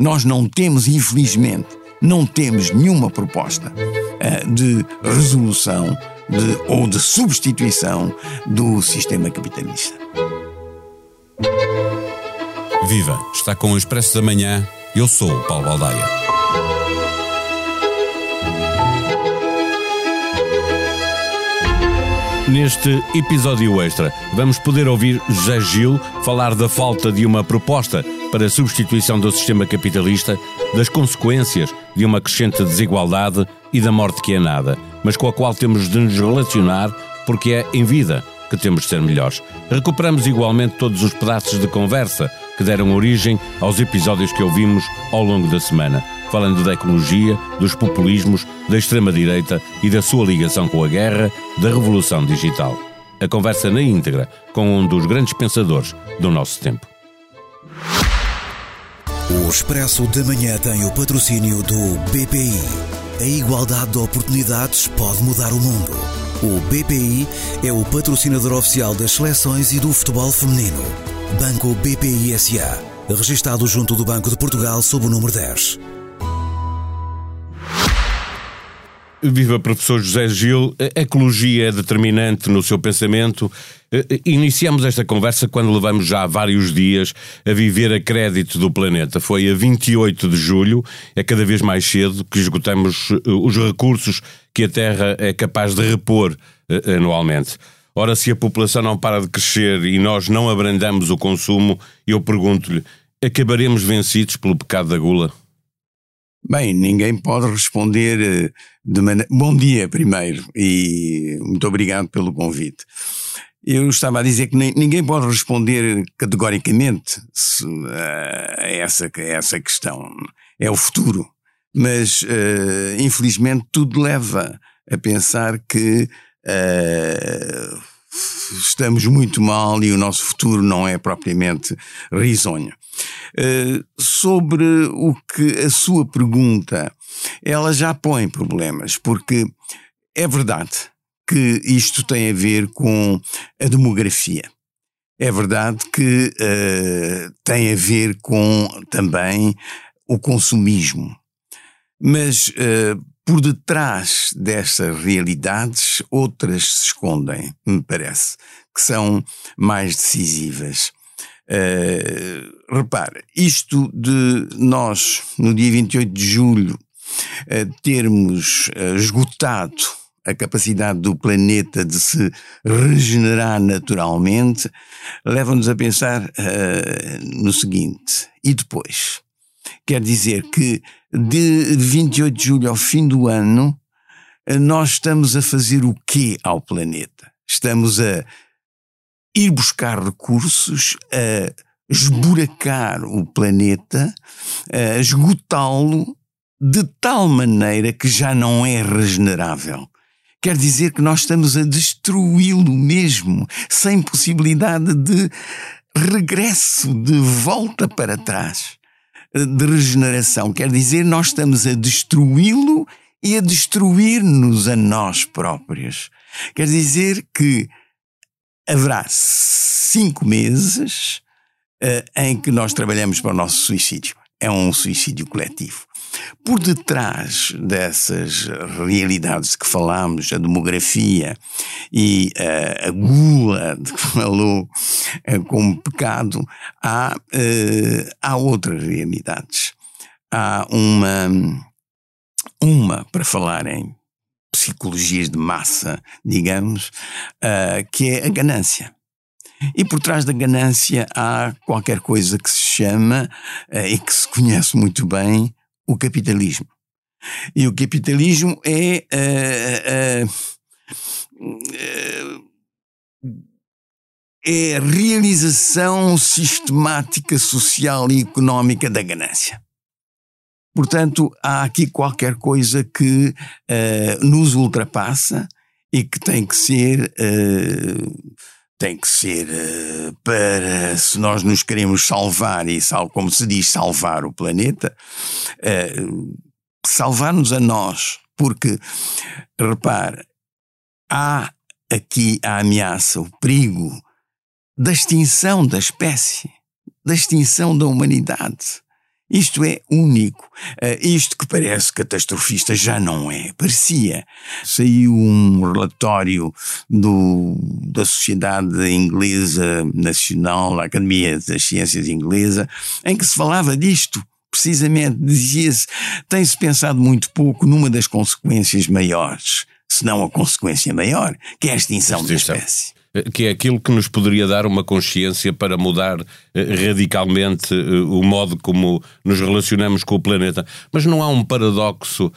nós não temos, infelizmente, não temos nenhuma proposta uh, de resolução de, ou de substituição do sistema capitalista. Viva! Está com o Expresso da Manhã. Eu sou o Paulo Baldaia. Neste episódio extra, vamos poder ouvir José Gil falar da falta de uma proposta para a substituição do sistema capitalista, das consequências de uma crescente desigualdade e da morte que é nada, mas com a qual temos de nos relacionar porque é em vida que temos de ser melhores. Recuperamos igualmente todos os pedaços de conversa que deram origem aos episódios que ouvimos ao longo da semana falando da ecologia, dos populismos, da extrema-direita e da sua ligação com a guerra, da revolução digital. A conversa na íntegra com um dos grandes pensadores do nosso tempo. O Expresso da Manhã tem o patrocínio do BPI. A igualdade de oportunidades pode mudar o mundo. O BPI é o patrocinador oficial das seleções e do futebol feminino. Banco BPI SA. Registado junto do Banco de Portugal sob o número 10. Viva professor José Gil, a ecologia é determinante no seu pensamento. Eh, eh, iniciamos esta conversa quando levamos já vários dias a viver a crédito do planeta. Foi a 28 de julho, é cada vez mais cedo que esgotamos eh, os recursos que a Terra é capaz de repor anualmente. Ora, se a população não para de crescer e nós não abrandamos o consumo, eu pergunto-lhe, acabaremos vencidos pelo pecado da gula? Bem, ninguém pode responder eh, de maneira. Bom dia, primeiro, e muito obrigado pelo convite. Eu estava a dizer que ninguém pode responder categoricamente a, essa, a essa questão. É o futuro. Mas, uh, infelizmente, tudo leva a pensar que uh, estamos muito mal e o nosso futuro não é propriamente risonho. Uh, sobre o que a sua pergunta, ela já põe problemas, porque é verdade que isto tem a ver com a demografia. É verdade que uh, tem a ver com também o consumismo. Mas uh, por detrás destas realidades, outras se escondem, me parece, que são mais decisivas. Uh, repare, isto de nós, no dia 28 de julho, uh, termos uh, esgotado a capacidade do planeta de se regenerar naturalmente, leva-nos a pensar no seguinte: e depois? Quer dizer que de 28 de julho ao fim do ano, nós estamos a fazer o quê ao planeta? Estamos a ir buscar recursos, a esburacar o planeta, a esgotá-lo de tal maneira que já não é regenerável. Quer dizer que nós estamos a destruí-lo mesmo, sem possibilidade de regresso, de volta para trás, de regeneração. Quer dizer, nós estamos a destruí-lo e a destruir-nos a nós próprios. Quer dizer que haverá cinco meses uh, em que nós trabalhamos para o nosso suicídio. É um suicídio coletivo. Por detrás dessas realidades que falamos, a demografia e uh, a gula de que falou uh, como pecado, há, uh, há outras realidades. Há uma, uma, para falar em psicologias de massa, digamos, que é a ganância. E por trás da ganância há qualquer coisa que se chama, uh, e que se conhece muito bem, o capitalismo. E o capitalismo é. Uh, é a realização sistemática social e económica da ganância. Portanto, há aqui qualquer coisa que uh, nos ultrapassa e que tem que ser. Uh, tem que ser uh, para, se nós nos queremos salvar, e sal, como se diz, salvar o planeta, salvar-nos a nós. Porque, repare, há aqui a ameaça, o perigo da extinção da espécie, da extinção da humanidade. Isto é único. Uh, isto que parece catastrofista já não é. Parecia. Saiu um relatório do, da Sociedade Inglesa Nacional, da Academia das Ciências Inglesa, em que se falava disto. Precisamente, dizia-se, tem-se pensado muito pouco numa das consequências maiores, se não a consequência maior, que é a extinção, extinção. da espécie. Eh, que é aquilo que nos poderia dar uma consciência para mudar eh, radicalmente eh, o modo como nos relacionamos com o planeta. Mas não há um paradoxo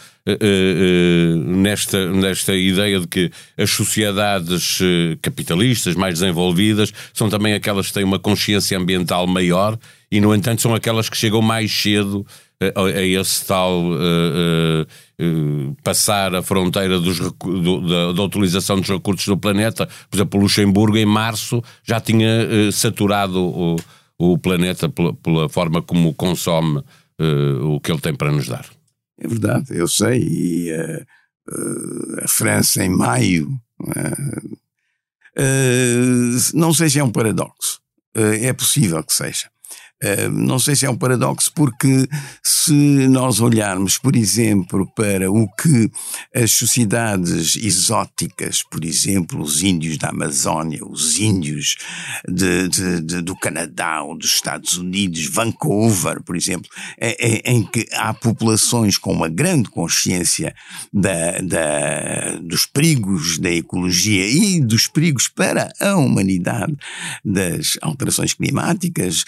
nesta, nesta ideia de que as sociedades capitalistas mais desenvolvidas são também aquelas que têm uma consciência ambiental maior e, no entanto, são aquelas que chegam mais cedo a, a esse tal passar a fronteira dos, do, da, da, utilização dos recursos do planeta. Por exemplo, Luxemburgo, em março, já tinha uh, saturado o, o planeta pela, pela, forma como consome o que ele tem para nos dar. É verdade, eu sei. E a França, em maio, não sei se é um paradoxo. é possível que seja. Eh, não sei se é um paradoxo, porque se nós olharmos, por exemplo, para o que as sociedades exóticas, por exemplo, os índios da Amazónia, os índios de, de, de, do Canadá ou dos Estados Unidos, Vancouver, por exemplo, é, é, em que há populações com uma grande consciência da, da, dos perigos da ecologia e dos perigos para a humanidade das alterações climáticas,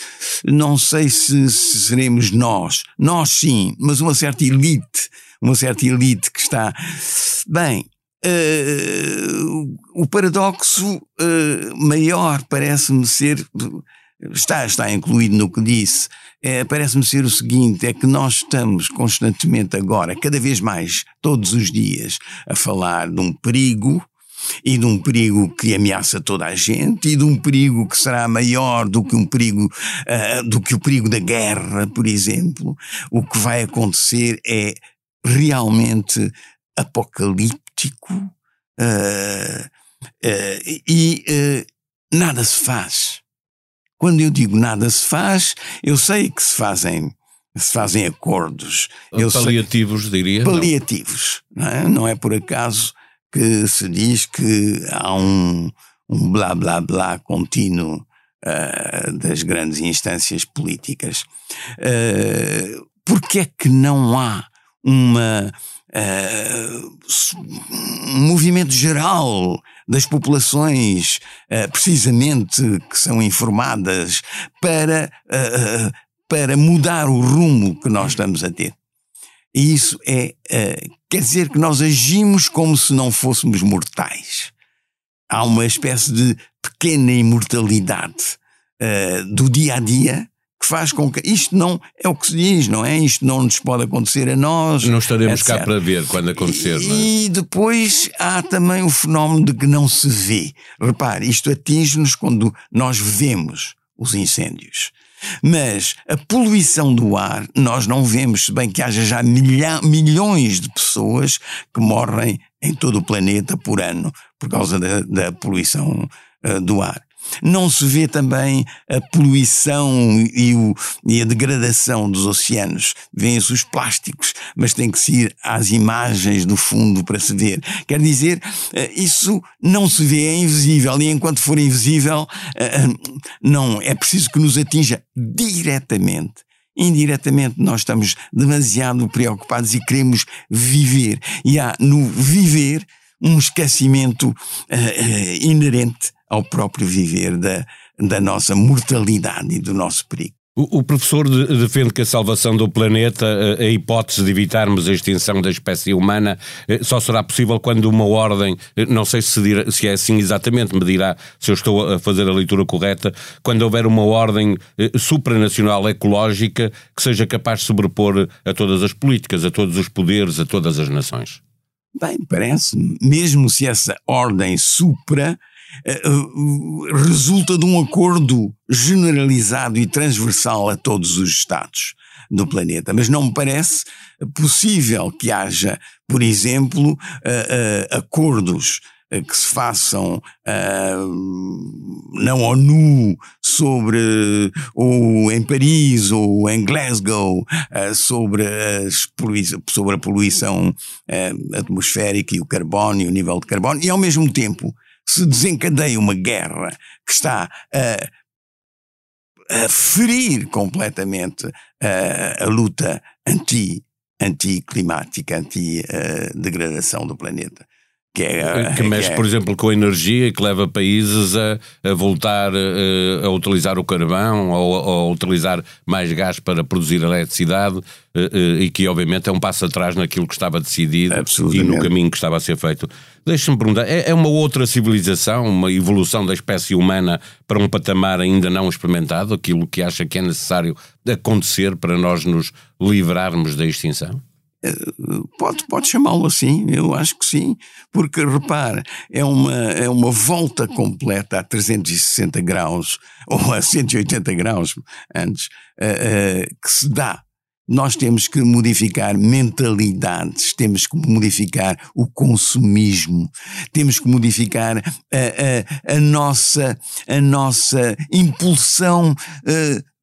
não sei se, se seremos nós, nós sim, mas uma certa elite, uma certa elite que está. Bem, Uh, o paradoxo uh, maior parece-me ser, está, está incluído no que disse, é, parece-me ser o seguinte: é que nós estamos constantemente agora, cada vez mais, todos os dias, a falar de um perigo e de um perigo que ameaça toda a gente e de um perigo que será maior do que um perigo uh, do que o perigo da guerra, por exemplo, o que vai acontecer é realmente apocalíptico uh, uh, e nada se faz. Quando eu digo nada se faz, eu sei que se fazem se fazem acordos. Paliativos, sei, diria. Paliativos. Não é? não é por acaso que se diz que há um, um blá blá blá contínuo uh, das grandes instâncias políticas. Uh, Porquê é que não há uma, uh, um movimento geral das populações, uh, precisamente que são informadas, para, para mudar o rumo que nós estamos a ter? E isso é, quer dizer que nós agimos como se não fôssemos mortais. Há uma espécie de pequena imortalidade uh, do dia a dia que faz com que isto não é o que se diz, não é? Isto não nos pode acontecer a nós. Não estaremos etc. cá para ver quando acontecer, e, não é? E depois há também o fenómeno de que não se vê. Repare, isto atinge-nos quando nós vemos os incêndios. Mas a poluição do ar nós não vemos, se bem que haja já milha, milhões de pessoas que morrem em todo o planeta por ano por causa da, da poluição uh, do ar. Não se vê também a poluição e, o, e a degradação dos oceanos. Vêem-se os plásticos, mas tem que se ir às imagens do fundo para se ver. Quer dizer, eh, isso não se vê, é invisível, e enquanto for invisível, eh, eh, não, é preciso que nos atinja diretamente indiretamente nós estamos demasiado preocupados e queremos viver. E há no viver um esquecimento uh, uh, inerente ao próprio viver da, da nossa mortalidade e do nosso perigo. O, professor defende que a salvação do planeta, a hipótese de evitarmos a extinção da espécie humana, eh, só será possível quando uma ordem, eh, não sei se, dirá, se é assim exatamente, me dirá se eu estou a fazer a leitura correta, quando houver uma ordem eh, supranacional ecológica que seja capaz de sobrepor a todas as políticas, a todos os poderes, a todas as nações. Bem, parece, mesmo se essa ordem supra eh, eh, resulta de um acordo generalizado e transversal a todos os Estados do planeta. Mas não me parece possível que haja, por exemplo, uh, acordos que se façam uh, na ONU sobre, ou em Paris ou em Glasgow, uh, sobre, as sobre a poluição uh, atmosférica e o carbono e o nível de carbono, e ao mesmo tempo se desencadeia uma guerra que está a a ferir completamente uh, a luta anti, anti-climática, anti-degradação do planeta. Que, é, que mexe, que é... por exemplo, com a energia e que leva países a, a voltar a, a utilizar o carvão ou a, utilizar mais gás para produzir eletricidade e que, obviamente, é um passo atrás naquilo que estava decidido e no caminho que estava a ser feito. Deixa-me perguntar, é, é uma outra civilização, uma evolução da espécie humana para um patamar ainda não experimentado, aquilo que acha que é necessário acontecer para nós nos livrarmos da extinção? Pode, pode chamá-lo assim, eu acho que sim, porque repare, é uma, é uma volta completa a 360 graus, ou a 180 graus antes, uh, uh, que se dá. Nós temos que modificar mentalidades, temos que modificar o consumismo, temos que modificar a, a, a nossa, a nossa impulsão uh,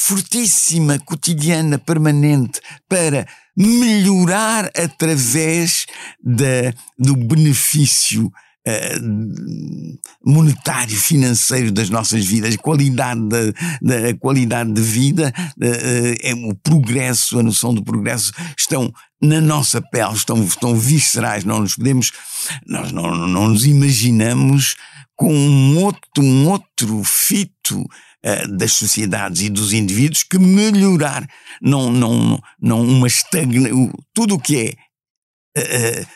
fortíssima, cotidiana, permanente, para melhorar através da, do benefício Uh, monetário, financeiro das nossas vidas, a qualidade, da, da qualidade de vida, uh, é, o progresso, a noção do progresso estão na nossa pele, estão, estão viscerais, não nos podemos, nós não, não nos imaginamos com um outro, um outro fito uh, das sociedades e dos indivíduos que melhorar, não, não, não uma estagna, tudo o que é uh,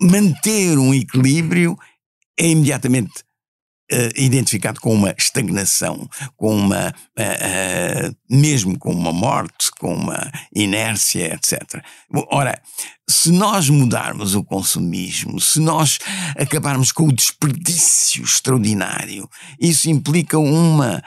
manter um equilíbrio é imediatamente identificado com uma estagnação, com uma, uh, uh, mesmo com uma morte, com uma inércia, etc. Ora, se nós mudarmos o consumismo, se nós acabarmos com o desperdício extraordinário, isso implica uma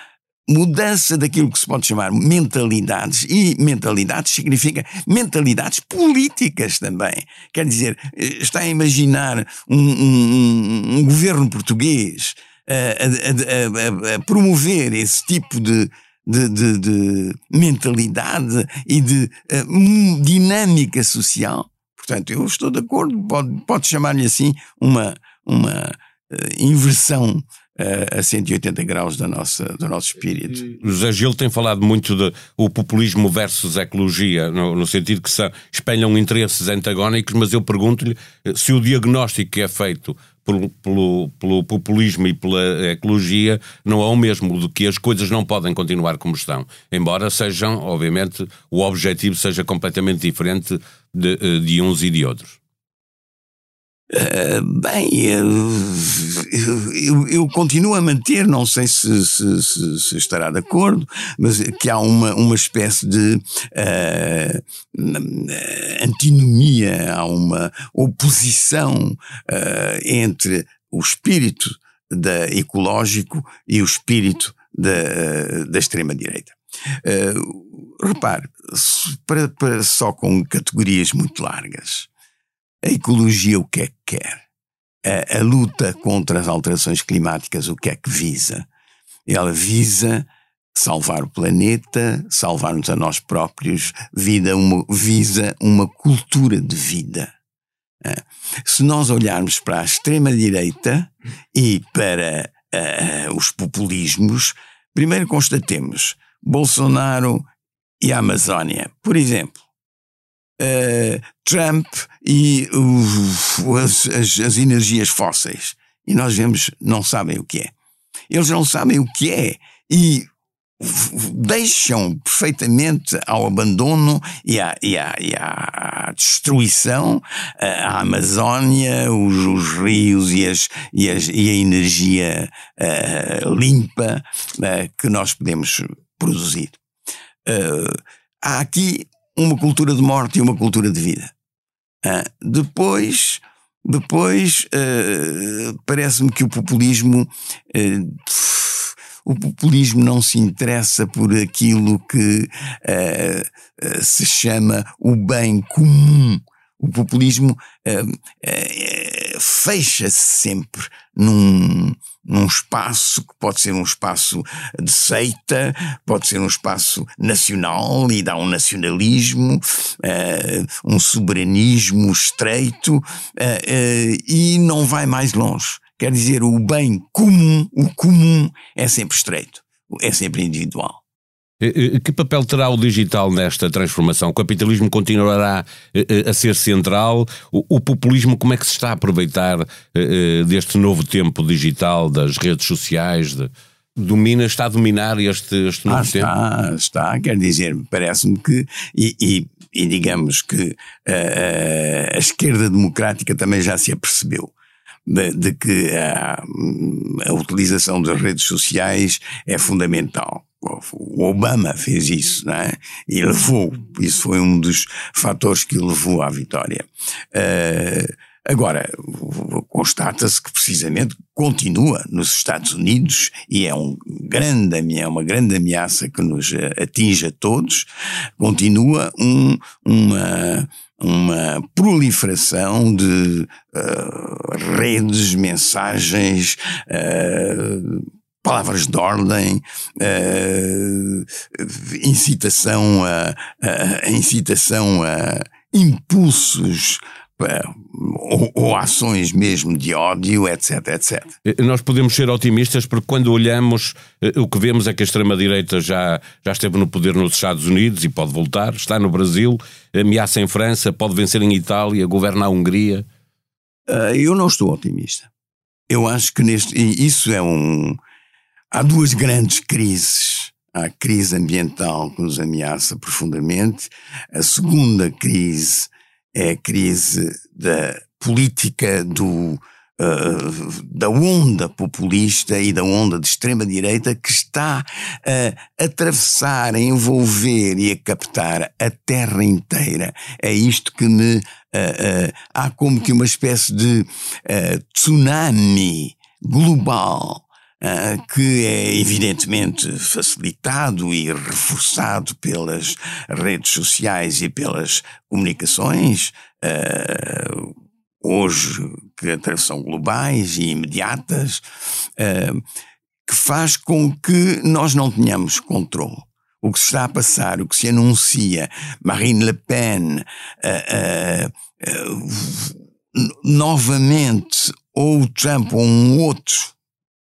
mudança daquilo que se pode chamar mentalidades, e mentalidades significa mentalidades políticas também. Quer dizer, está a imaginar um, um, um governo português a, a, a, promover esse tipo de, de, de, de mentalidade e de uh, dinâmica social. Portanto, eu estou de acordo, pode, pode chamar-lhe assim uma, uma uh, inversão a 180 graus da nossa, do nosso espírito. José Gil tem falado muito de o populismo versus ecologia, no, no sentido que se espelham interesses antagónicos, mas eu pergunto-lhe se o diagnóstico que é feito pelo, pelo, pelo, populismo e pela ecologia não é o mesmo, do que as coisas não podem continuar como estão. Embora sejam, obviamente, o objetivo seja completamente diferente de, de uns e de outros. Uh, bem, eu, eu, eu, continuo a manter, não sei se, se, se, se, estará de acordo, mas que há uma, uma espécie de uh, antinomia, há uma oposição uh, entre o espírito da ecológico e o espírito da, da extrema-direita. repare, para, para só com categorias muito largas. A ecologia o que é que quer? A, a luta contra as alterações climáticas o que é que visa? Ela visa salvar o planeta, salvar-nos a nós próprios, vida uma, visa uma cultura de vida. Se nós olharmos para a extrema-direita e para uh, os populismos, primeiro constatemos Bolsonaro e a Amazónia. Por exemplo, Trump e uh, as, as, as, energias fósseis. E nós vemos, não sabem o que é. Eles não sabem o que é e deixam perfeitamente ao abandono e à, e à, e à destruição a Amazónia, os, os rios e, as, e, as, e a energia uh, limpa uh, que nós podemos produzir. Há aqui uma cultura de morte e uma cultura de vida. Ah, depois, depois uh, parece-me que o populismo uh, o populismo não se interessa por aquilo que uh, se chama o bem comum, O populismo uh, uh, fecha-se sempre num, num espaço que pode ser um espaço de seita, pode ser um espaço nacional e dá um nacionalismo, uh, um soberanismo estreito e não vai mais longe. Quer dizer, o bem comum, o comum é sempre estreito, é sempre individual. Que papel terá o digital nesta transformação? O capitalismo continuará a ser central? O populismo, como é que se está a aproveitar deste novo tempo digital, das redes sociais? De, domina, está a dominar este, este novo ah, tempo? Está, está, quer dizer, parece-me que, e, e, e, digamos que uh, a esquerda democrática também já se apercebeu. De, de que a, a utilização das redes sociais é fundamental o Obama fez isso, não é? E levou, isso foi um dos fatores que levou à vitória. Uh, agora, constata-se que precisamente continua nos Estados Unidos e é, um grande, é uma grande ameaça que nos atinge a todos, continua um, uma, uma proliferação de uh, redes, mensagens, uh, palavras de ordem, uh, incitação a, a, incitação a impulsos ou, ou, ações mesmo de ódio, etc, etc. Eh, nós podemos ser otimistas porque quando olhamos, eh, o que vemos é que a extrema-direita já, já esteve no poder nos Estados Unidos e pode voltar, está no Brasil, ameaça em França, pode vencer em Itália, governa a Hungria. Uh, eu não estou otimista. Eu acho que neste. Isso é um, Há duas grandes crises. Há a crise ambiental que nos ameaça profundamente. A segunda crise é a crise da política do, Uh, da onda populista e da onda de extrema-direita que está a atravessar, a envolver e a captar a terra inteira. É isto que me. Uh, uh, há como que uma espécie de tsunami global que é evidentemente facilitado e reforçado pelas redes sociais e pelas comunicações, uh, hoje que são globais e imediatas, uh, que faz com que nós não tenhamos controle. O que se está a passar, o que se anuncia, Marine Le Pen, novamente, ou Trump ou um outro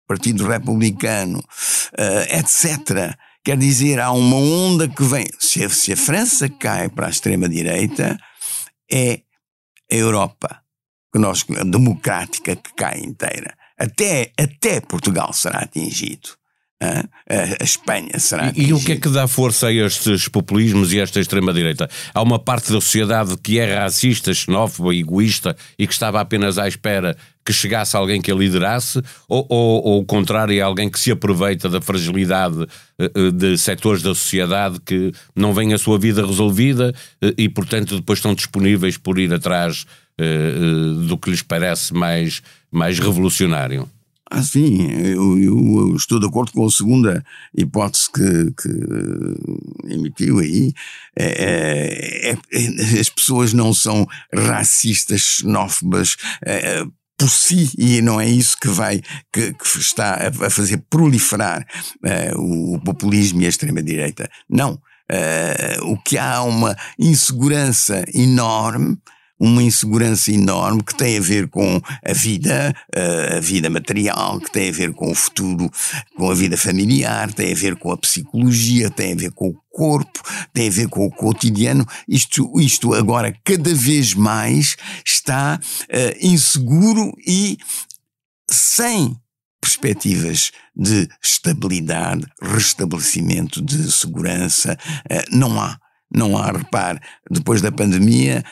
Partido Republicano, uh, etc. Quer dizer, há uma onda que vem. Se a, se a França cai para a extrema-direita, é a Europa que nós, democrática que cai inteira. Até, até Portugal será atingido. A, Espanha será e, e o que é que dá força a estes populismos e a esta extrema-direita? Há uma parte da sociedade que é racista, xenófoba, egoísta e que estava apenas à espera que chegasse alguém que a liderasse, ou, ou, ou o contrário, é alguém que se aproveita da fragilidade uh, de setores da sociedade que não vem a sua vida resolvida uh, e, portanto, depois estão disponíveis por ir atrás do que lhes parece mais, mais revolucionário? Ah, sim, eu, eu, eu, estou de acordo com a segunda hipótese que, que emitiu aí. É, é, é, as pessoas não são racistas, xenófobas, é, por si, e não é isso que vai, que, que está a fazer proliferar o populismo e a extrema-direita. Não. O que há uma insegurança enorme uma insegurança enorme que tem a ver com a vida, eh, a vida material, que tem a ver com o futuro, com a vida familiar, tem a ver com a psicologia, tem a ver com o corpo, tem a ver com o cotidiano. Isto, isto agora cada vez mais está uh, inseguro e sem perspectivas de estabilidade, restabelecimento de segurança. Uh, não há. Não há, repare, depois da pandemia,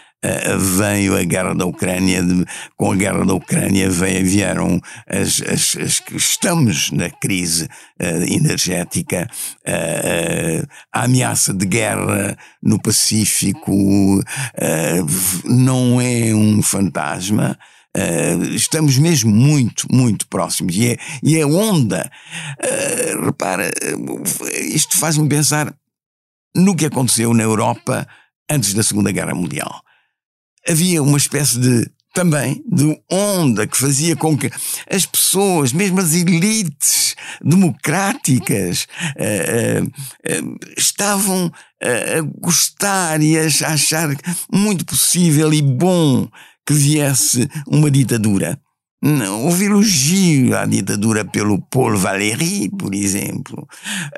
veio a guerra da Ucrânia, de, com a guerra da Ucrânia veio, vieram as, as, as estamos na crise uh, energética, uh, a ameaça de guerra no Pacífico não é um fantasma. Uh, estamos mesmo muito, muito próximos. E é, e é onda. Uh, repara, isto faz-me pensar no que aconteceu na Europa antes da Segunda Guerra Mundial havia uma espécie de também de onda que fazia com que as pessoas, mesmo as elites democráticas, uh, uh, uh, estavam a gostar e a achar muito possível e bom que viesse uma ditadura. Houve elogio à ditadura pelo Paul Valéry, por exemplo.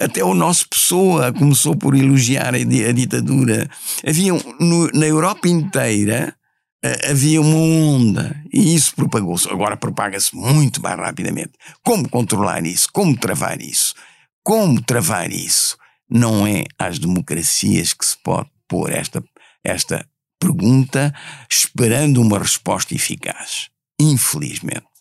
Até o nosso Pessoa começou por elogiar a, ditadura. Havia no, na Europa inteira havia uma onda e isso propagou-se. Agora propaga-se muito mais rapidamente. Como controlar isso? Como travar isso? Como travar isso? Não é às democracias que se pode pôr esta, esta pergunta esperando uma resposta eficaz. Infelizmente.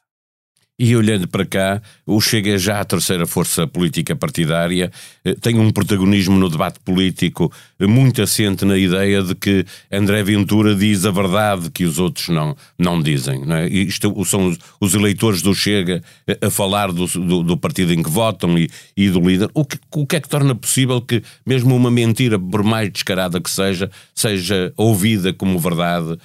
E olhando para cá, o Chega é já a terceira força política partidária, eh, tem um protagonismo no debate político eh, muito assente na ideia de que André Ventura diz a verdade que os outros não, não dizem. Não é? Isto são os, eleitores do Chega eh, a falar do, do, do, partido em que votam e, e do líder. O que, o que é que torna possível que, mesmo uma mentira, por mais descarada que seja, seja ouvida como verdade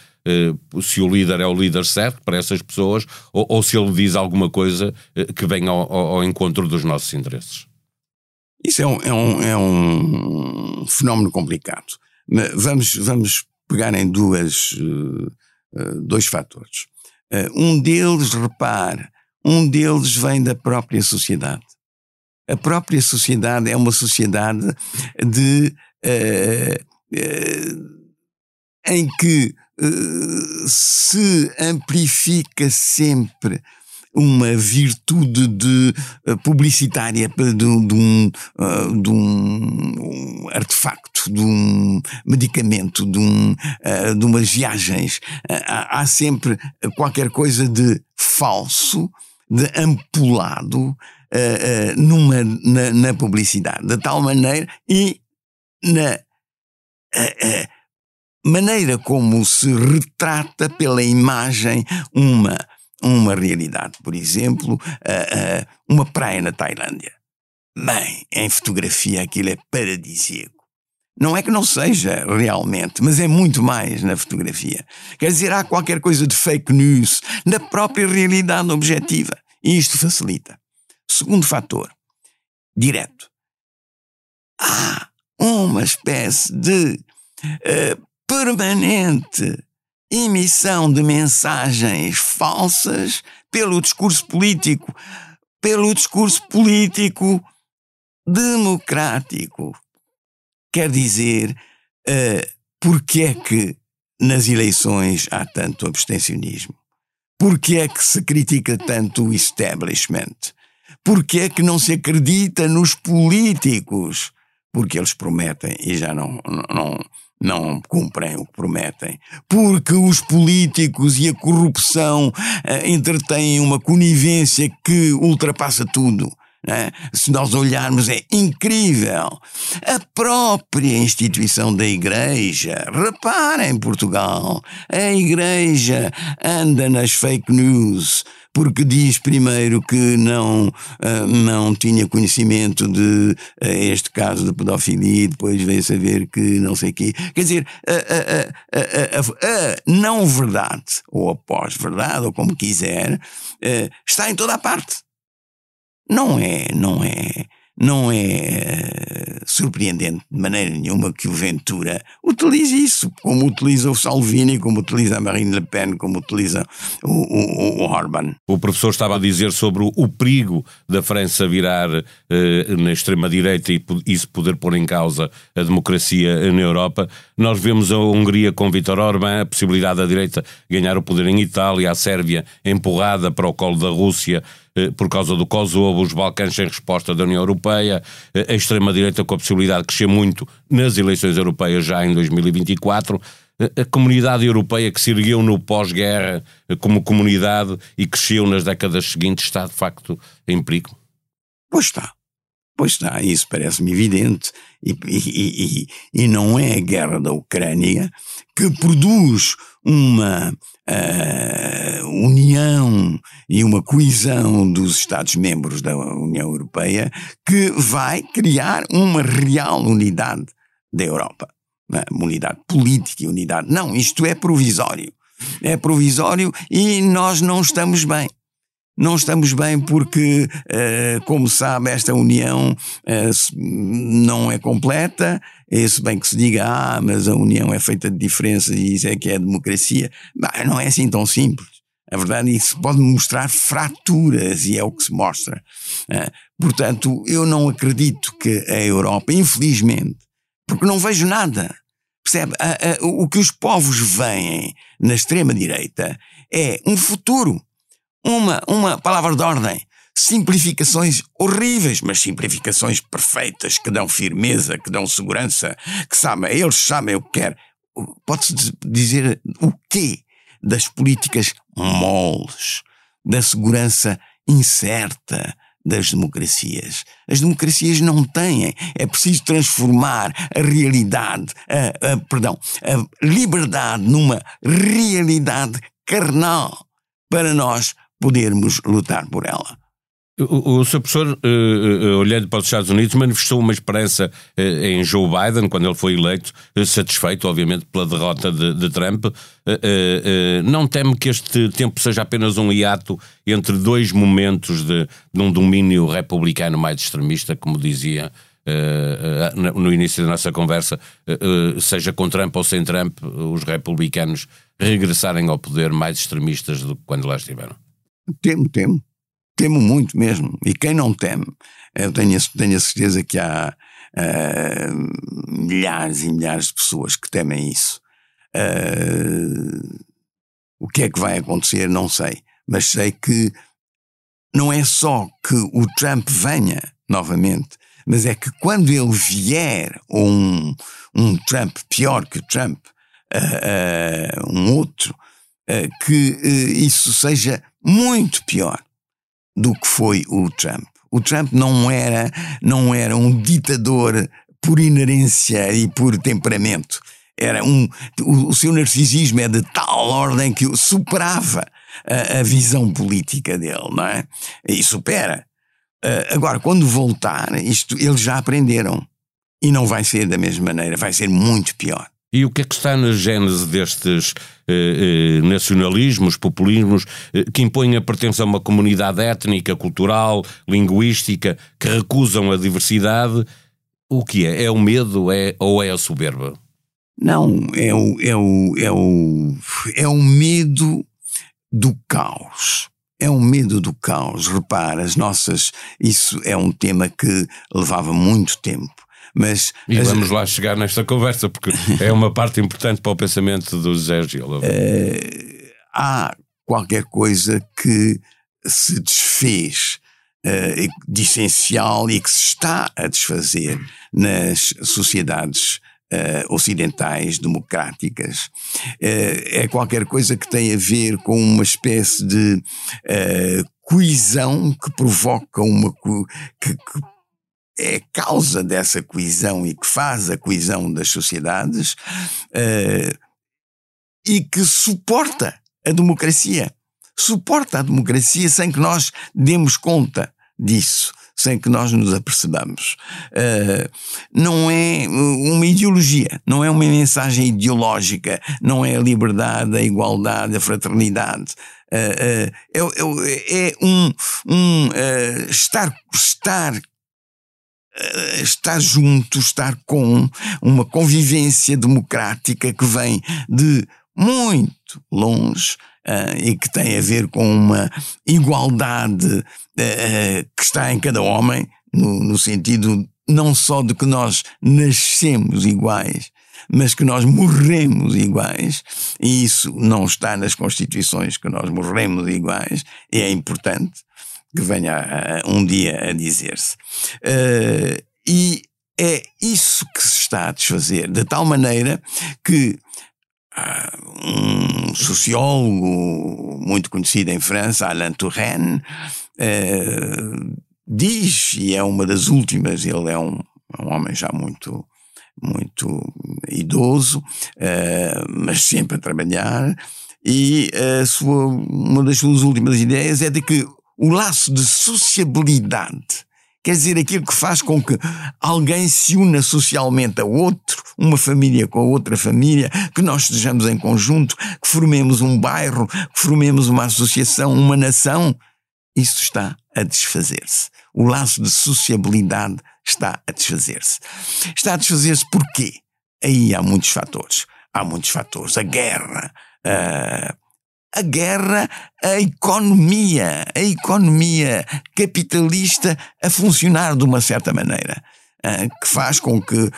se o líder é o líder certo para essas pessoas ou, ou se ele diz alguma coisa eh, que venha ao, ao, encontro dos nossos interesses. Isso é um, é um, é um fenómeno complicado. Vamos, vamos pegar em duas, eh, dois fatores. Um deles, repare, um deles vem da própria sociedade. A própria sociedade é uma sociedade de, em que se amplifica sempre uma virtude de uh, publicitária de, de, um, uh, de um, artefacto, de um medicamento, de, um, de umas viagens. há sempre qualquer coisa de falso, de ampulado numa, na, na, publicidade, de tal maneira e na maneira como se retrata pela imagem uma, uma realidade. Por exemplo, uh, uh, uma praia na Tailândia. Bem, em fotografia aquilo é paradisíaco. Não é que não seja realmente, mas é muito mais na fotografia. Quer dizer, há qualquer coisa de fake news na própria realidade objetiva. E isto facilita. Segundo fator, direto. Há uma espécie de uh, permanente emissão de mensagens falsas pelo discurso político, pelo discurso político democrático. Quer dizer, uh, porque é que nas eleições há tanto abstencionismo? Porque é que se critica tanto o establishment? Porque é que não se acredita nos políticos? Porque eles prometem e já não, não, não cumprem o que prometem, porque os políticos e a corrupção uh, entretêm uma conivência que ultrapassa tudo. Né? Se nós olharmos, é incrível. A própria instituição da Igreja, reparem, Portugal, a Igreja anda nas fake news porque diz primeiro que não, uh, não tinha conhecimento de uh, este caso de pedofilia e depois veio saber que não sei o quê. Quer dizer, a, a, a, a não verdade, ou a pós-verdade, ou como quiser, uh, está em toda a parte. Não é, não é não é eh, surpreendente de maneira nenhuma que o Ventura utilize isso, como utiliza o Salvini, como utiliza a Marine Le Pen, como utiliza o, o, o Orban. O professor estava a dizer sobre o, perigo da França virar eh, na extrema-direita e isso poder pôr em causa a democracia na Europa. Nós vemos a Hungria com Vítor Orbán, a possibilidade da direita ganhar o poder em Itália, a Sérvia empurrada para o colo da Rússia, por causa do Kosovo, os Balcãs sem resposta da União Europeia, eh, a extrema-direita com a possibilidade de crescer muito nas eleições europeias já em 2024, eh, a comunidade europeia que se ergueu no pós-guerra como comunidade e cresceu nas décadas seguintes está de facto em perigo? Pois está. Pois está, isso parece-me evidente. E, e, e, e, não é a guerra da Ucrânia que produz uma uh, união e uma coesão dos Estados-membros da União Europeia que vai criar uma real unidade da Europa. é? uma unidade política e unidade. Não, isto é provisório. É provisório e nós não estamos bem. Não estamos bem porque, uh, como sabe, esta união uh, não é completa. Se bem que se diga, ah, mas a união é feita de diferenças e isso é que é democracia. Bah, não é assim tão simples. A verdade, isso pode mostrar fraturas e é o que se mostra. Uh, portanto, eu não acredito que a Europa, infelizmente, porque não vejo nada. Percebe? o que os povos veem na extrema-direita é um futuro uma, uma palavra de ordem. Simplificações horríveis, mas simplificações perfeitas, que dão firmeza, que dão segurança, que sabem, eles sabem o que quer. Pode-se dizer o quê? Das políticas moles, da segurança incerta, das democracias. As democracias não têm. É preciso transformar a realidade, a, a, perdão, a liberdade numa realidade carnal para nós podermos lutar por ela. O, o seu professor, uh, uh, olhando para os Estados Unidos, manifestou uma esperança uh, em Joe Biden, quando ele foi eleito, satisfeito, obviamente, pela derrota de, de Trump. não teme que este tempo seja apenas um hiato entre dois momentos de, de um domínio republicano mais extremista, como dizia no início da nossa conversa, seja com Trump ou sem Trump, os republicanos regressarem ao poder mais extremistas do que quando lá estiveram? Temo, temo. Temo muito mesmo. E quem não teme? Eu tenho, tenho a certeza que há uh, milhares e milhares de pessoas que temem isso. Uh, o que é que vai acontecer? Não sei. Mas sei que não é só que o Trump venha novamente, mas é que quando ele vier, um, um Trump pior que o Trump, uh, um outro, que isso seja muito pior do que foi o Trump. O Trump não era, não era um ditador por inerência e por temperamento. Era um, o, o seu narcisismo é de tal ordem que superava a, a visão política dele, não é? E supera. Uh, agora, quando voltar, isto eles já aprenderam. E não vai ser da mesma maneira, vai ser muito pior. E o que é que está na gênese destes eh, eh, nacionalismos, populismos, eh, que impõem a pertença a uma comunidade étnica, cultural, linguística, que recusam a diversidade? O que é? É o medo é, ou é a soberba? Não, é o, é o, é o, é o medo do caos. É um medo do caos. Repara, as nossas. Isso é um tema que levava muito tempo. Mas e as... vamos lá chegar nesta conversa, porque é uma parte importante para o pensamento do José Gil. Uh, há qualquer coisa que se desfez uh, de essencial e que se está a desfazer nas sociedades Uh, ocidentais, democráticas. Uh, é qualquer coisa que tem a ver com uma espécie de coesão que provoca uma. que, que é causa dessa coesão e que faz a coesão das sociedades uh, e que suporta a democracia. Suporta a democracia sem que nós demos conta disso, sem que nós nos apercebamos. Uh, não é uma ideologia, não é uma mensagem ideológica, não é a liberdade, a igualdade, a fraternidade. Uh, uh, é, é, um, um estar, estar estar junto, estar com uma convivência democrática que vem de muito longe uh, e que tem a ver com uma igualdade uh, que está em cada homem, no, no sentido não só de que nós nascemos iguais, mas que nós morremos iguais, e isso não está nas constituições que nós morremos iguais, e é importante que venha uh, um dia a dizer-se. Uh, e é isso que se está a desfazer, de tal maneira que uh, um sociólogo muito conhecido em França, Alain Touraine, diz, e é uma das últimas, ele é um, um homem já muito muito idoso, mas sempre a trabalhar, e sua, uma das suas últimas ideias é de que o laço de sociabilidade quer dizer aquilo que faz com que alguém se una socialmente a outro, uma família com a outra família, que nós estejamos em conjunto, que formemos um bairro, que formemos uma associação, uma nação. Isso está a desfazer-se. O laço de sociabilidade está a desfazer-se. Está a desfazer-se porquê? Aí há muitos fatores. Há muitos fatores. A guerra, a, a guerra, a economia, a economia capitalista a funcionar de uma certa maneira, que faz com que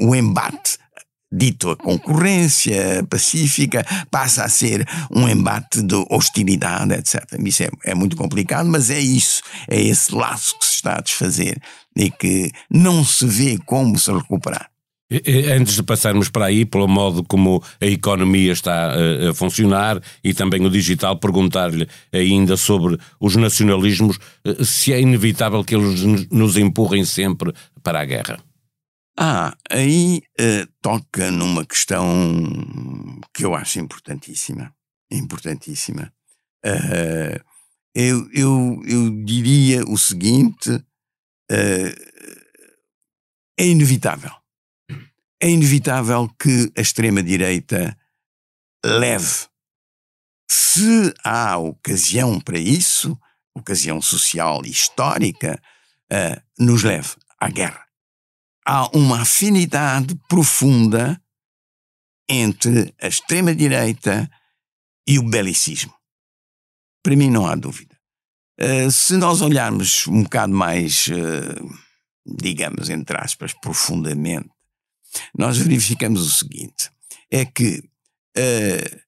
o embate dito a concorrência pacífica, passa a ser um embate de hostilidade, etc. Isso é, é, muito complicado, mas é isso, é esse laço que se está a desfazer e que não se vê como se recuperar. Antes de passarmos para aí, pelo modo como a economia está a funcionar e também o digital, perguntar-lhe ainda sobre os nacionalismos, eh, se é inevitável que eles nos empurrem sempre para a guerra. Ah, aí uh, toca numa questão que eu acho importantíssima. Importantíssima. Uh, eu, eu, eu diria o seguinte: uh, é inevitável. É inevitável que a extrema-direita leve, se há ocasião para isso, ocasião social e histórica, nos leve à guerra há uma afinidade profunda entre a extrema-direita e o belicismo. Para mim não há dúvida. Uh, se nós olharmos um bocado mais, uh, digamos, entre aspas, profundamente, nós verificamos o seguinte: é que uh,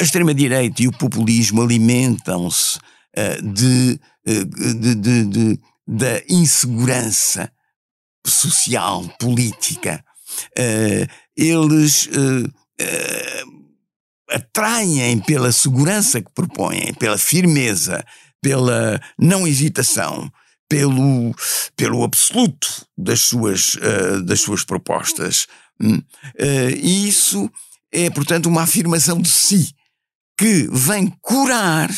a extrema-direita e o populismo alimentam-se de, de, de, de da insegurança social, política. Uh, eles uh, uh, atraem pela segurança que propõem, pela firmeza, pela não hesitação, pelo, pelo absoluto das suas, das suas propostas. Hum, e isso é, portanto, uma afirmação de si que vem curar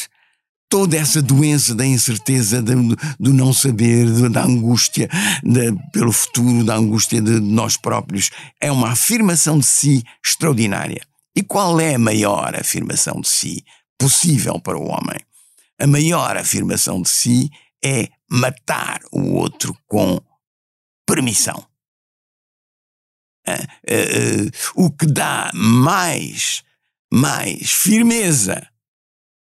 toda essa doença da incerteza, do, do não saber, da angústia pelo futuro, da angústia de nós próprios, é uma afirmação de si extraordinária. E qual é a maior afirmação de si possível para o homem? A maior afirmação de si é matar o outro com permissão. Uh, uh, uh, o que dá mais, mais firmeza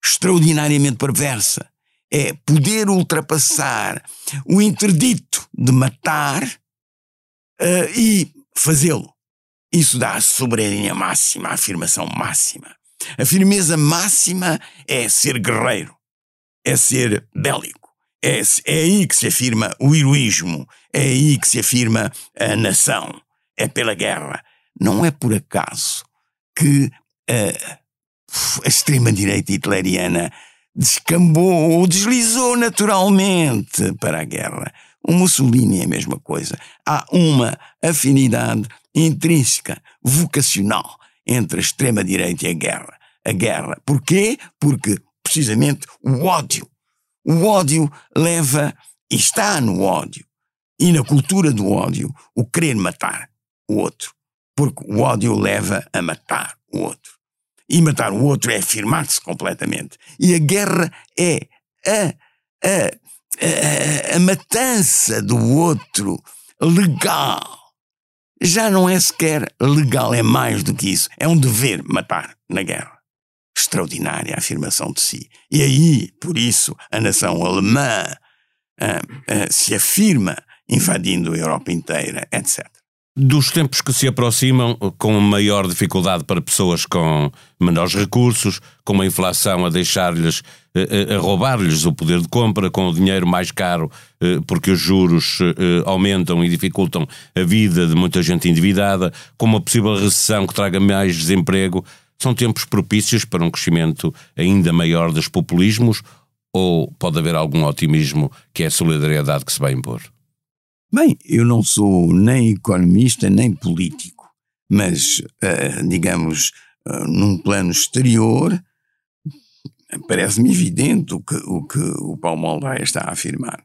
extraordinariamente perversa. É poder ultrapassar o interdito de matar uh, e fazê-lo. Isso dá a soberania máxima, a afirmação máxima. A firmeza máxima é ser guerreiro, é ser bélico. É, é aí que se afirma o heroísmo, é aí que se afirma a nação, é pela guerra. Não é por acaso que uh, a extrema-direita hitleriana descambou ou deslizou naturalmente para a guerra. O Mussolini é a mesma coisa. Há uma afinidade intrínseca, vocacional, entre a extrema-direita e a guerra. A guerra. Porquê? Porque, precisamente, o ódio. O ódio leva, e está no ódio, e na cultura do ódio, o querer matar o outro. Porque o ódio leva a matar o outro. E matar o outro é afirmar-se completamente. E a guerra é a, a, a, a matança do outro legal. Já não é sequer legal, é mais do que isso. É um dever matar na guerra. Extraordinária afirmação de si. E aí, por isso, a nação alemã uh, uh, se afirma invadindo a Europa inteira, etc. Dos tempos que se aproximam, com maior dificuldade para pessoas com menores recursos, com a inflação a deixar-lhes, a, eh, eh, a roubar-lhes o poder de compra, com o dinheiro mais caro, eh, porque os juros aumentam e dificultam a vida de muita gente endividada, com uma possível recessão que traga mais desemprego, são tempos propícios para um crescimento ainda maior dos populismos? Ou pode haver algum otimismo que é a solidariedade que se vai impor? Bem, eu não sou nem economista nem político, mas, uh, digamos, uh, num plano exterior, parece-me evidente o que, o que o Paulo Moldaia está a afirmar.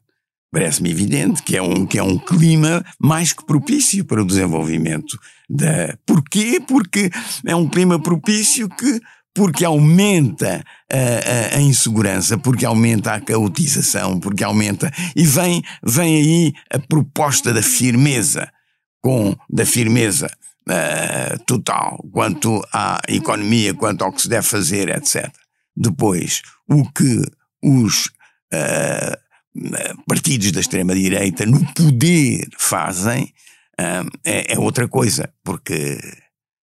Parece-me evidente que é, um, que é um clima mais que propício para o desenvolvimento da. Porquê? Porque é um clima propício que porque aumenta a, a, a, insegurança, porque aumenta a caotização, porque aumenta. E vem, vem aí a proposta da firmeza, com da firmeza uh, total, quanto à economia, quanto ao que se deve fazer, etc. Depois, o que os uh, partidos da extrema-direita no poder fazem uh, é, é outra coisa, porque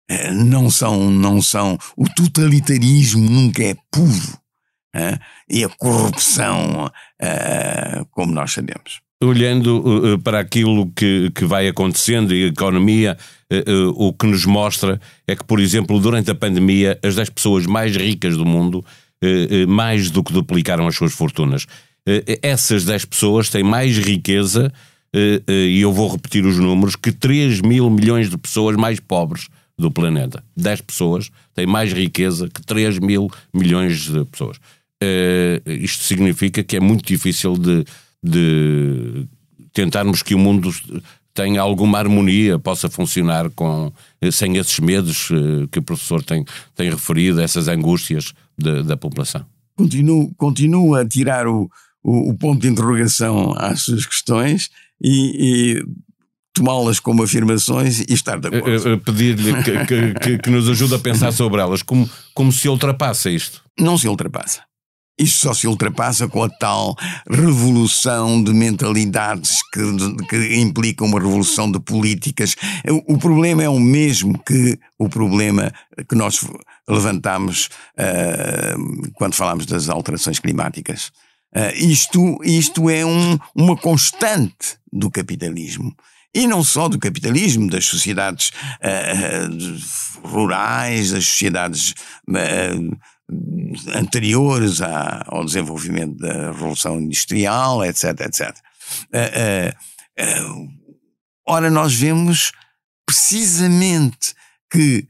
eh, não são, não são, o totalitarismo nunca é puro e a corrupção, uh, como nós sabemos. Olhando uh, para aquilo que, que vai acontecendo e a economia, o que nos mostra é que, por exemplo, durante a pandemia, as 10 pessoas mais ricas do mundo mais do que duplicaram as suas fortunas. Essas 10 pessoas têm mais riqueza, e eu vou repetir os números, que 3 mil milhões de pessoas mais pobres do planeta. 10 pessoas têm mais riqueza que 3 mil milhões de pessoas. Isto significa que é muito difícil de, de tentarmos que o mundo tenha alguma harmonia, possa funcionar com, sem esses medos que o professor tem, tem referido, essas angústias de, da população. Continuo, continuo a tirar o, o, o, ponto de interrogação às suas questões e, e tomá-las como afirmações e estar de acordo. Pedir-lhe que, que, que, que, nos ajude a pensar sobre elas, como, como se ultrapassa isto. Não se ultrapassa. Isto só se ultrapassa com a tal revolução de mentalidades que, que implica uma revolução de políticas. O, o, problema é o mesmo que o problema que nós levantamos uh, quando falamos das alterações climáticas. Uh, isto, isto é um, uma constante do capitalismo. E não só do capitalismo, das sociedades uh, rurais, das sociedades uh, anteriores à, ao desenvolvimento da Revolução Industrial, etc, etc. Ora, nós vemos precisamente que,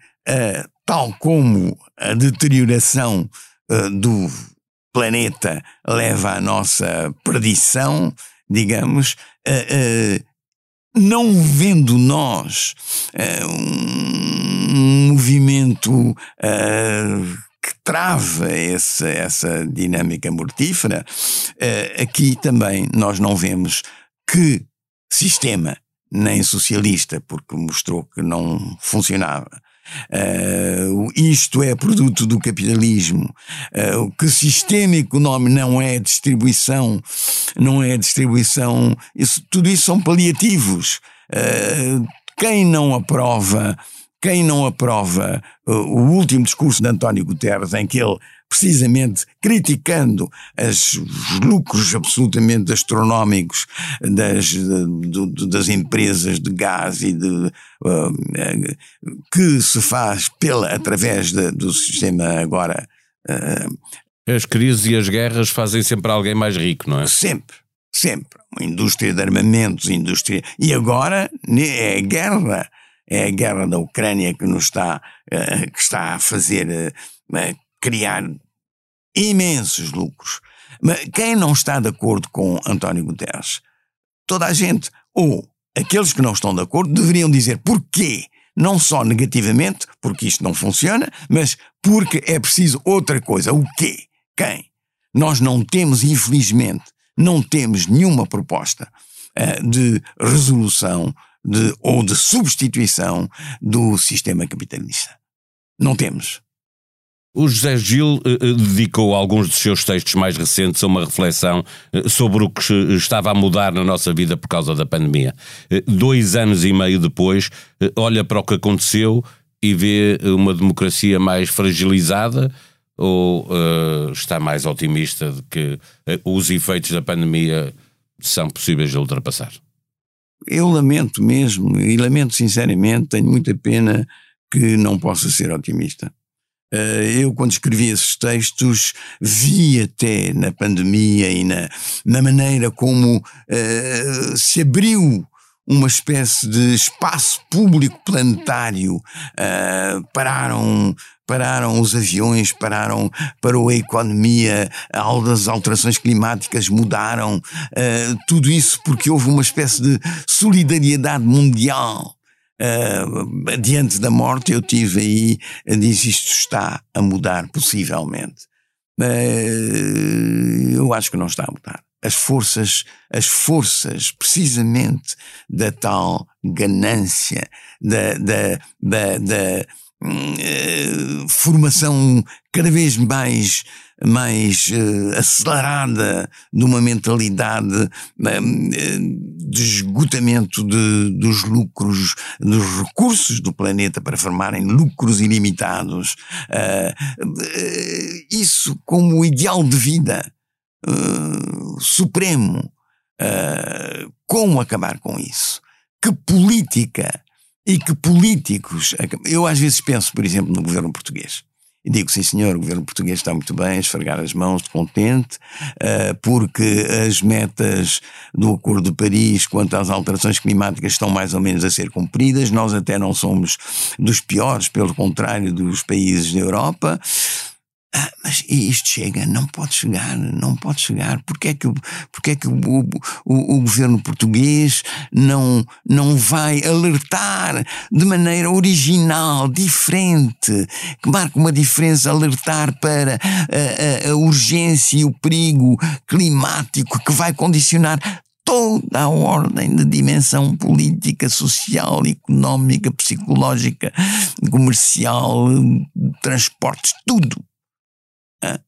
tal como a deterioração do planeta leva à nossa perdição, digamos, uh, não vendo nós uh, um movimento uh, que trava esse, essa dinâmica mortífera, uh, aqui também nós não vemos que sistema, nem socialista, porque mostrou que não funcionava, Uh, isto é produto do capitalismo. Uh, que sistema económico não é distribuição, não é distribuição, isso, tudo isso são paliativos. Uh, quem não aprova, quem não aprova o último discurso de António Guterres, em que ele precisamente criticando as, os lucros absolutamente astronómicos das, de, das empresas de gás e de, uh, que se faz pela, através de, do sistema agora. Uh, as crises e as guerras fazem sempre alguém mais rico, não é? Sempre, sempre. Indústria de armamentos, indústria. E agora é a guerra. É a guerra da Ucrânia que nos está, uh, que está a fazer criar imensos lucros. Mas quem não está de acordo com António Guterres? Toda a gente, ou aqueles que não estão de acordo, deveriam dizer porquê. Não só negativamente, porque isto não funciona, mas porque é preciso outra coisa. O quê? Quem? Nós não temos, infelizmente, não temos nenhuma proposta uh, de resolução de, ou de substituição do sistema capitalista. Não temos. O José Gil uh, dedicou alguns dos seus textos mais recentes a uma reflexão uh, sobre o que estava a mudar na nossa vida por causa da pandemia. Dois anos e meio depois, olha para o que aconteceu e vê uma democracia mais fragilizada ou está mais otimista de que os efeitos da pandemia são possíveis de ultrapassar? Eu lamento mesmo, e lamento sinceramente, tenho muita pena que não possa ser otimista eh, eu, quando escrevi esses textos, vi até na pandemia e na, na maneira como uh, se abriu uma espécie de espaço público planetário. Uh, pararam, pararam os aviões, pararam, parou a economia, as alterações climáticas mudaram. Uh, tudo isso porque houve uma espécie de solidariedade mundial. Uh, diante da morte, eu tive aí, diz isto está a mudar, possivelmente. Uh, eu acho que não está a mudar as forças, as forças precisamente da tal ganância, da, da, da, da uh, formação cada vez mais, mais uh, acelerada de uma mentalidade uh, de esgotamento de, dos lucros, dos recursos do planeta para formarem lucros ilimitados. isso como ideal de vida uh, supremo. Uh, como acabar com isso? Que política e que políticos. Eu às vezes penso, por exemplo, no governo português. E digo, sim senhor, o governo português está muito bem, esfregar as mãos de contente, uh, porque as metas do Acordo de Paris quanto às alterações climáticas estão mais ou menos a ser cumpridas. Nós até não somos dos piores, pelo contrário dos países da Europa. Ah, mas isto chega, não pode chegar, não pode chegar. Porquê é que, porquê é que o, o, o, o, governo português não, não vai alertar de maneira original, diferente, que marca uma diferença, alertar para a, a, a urgência e o perigo climático que vai condicionar toda a ordem de dimensão política, social, económica, psicológica, comercial, transportes, tudo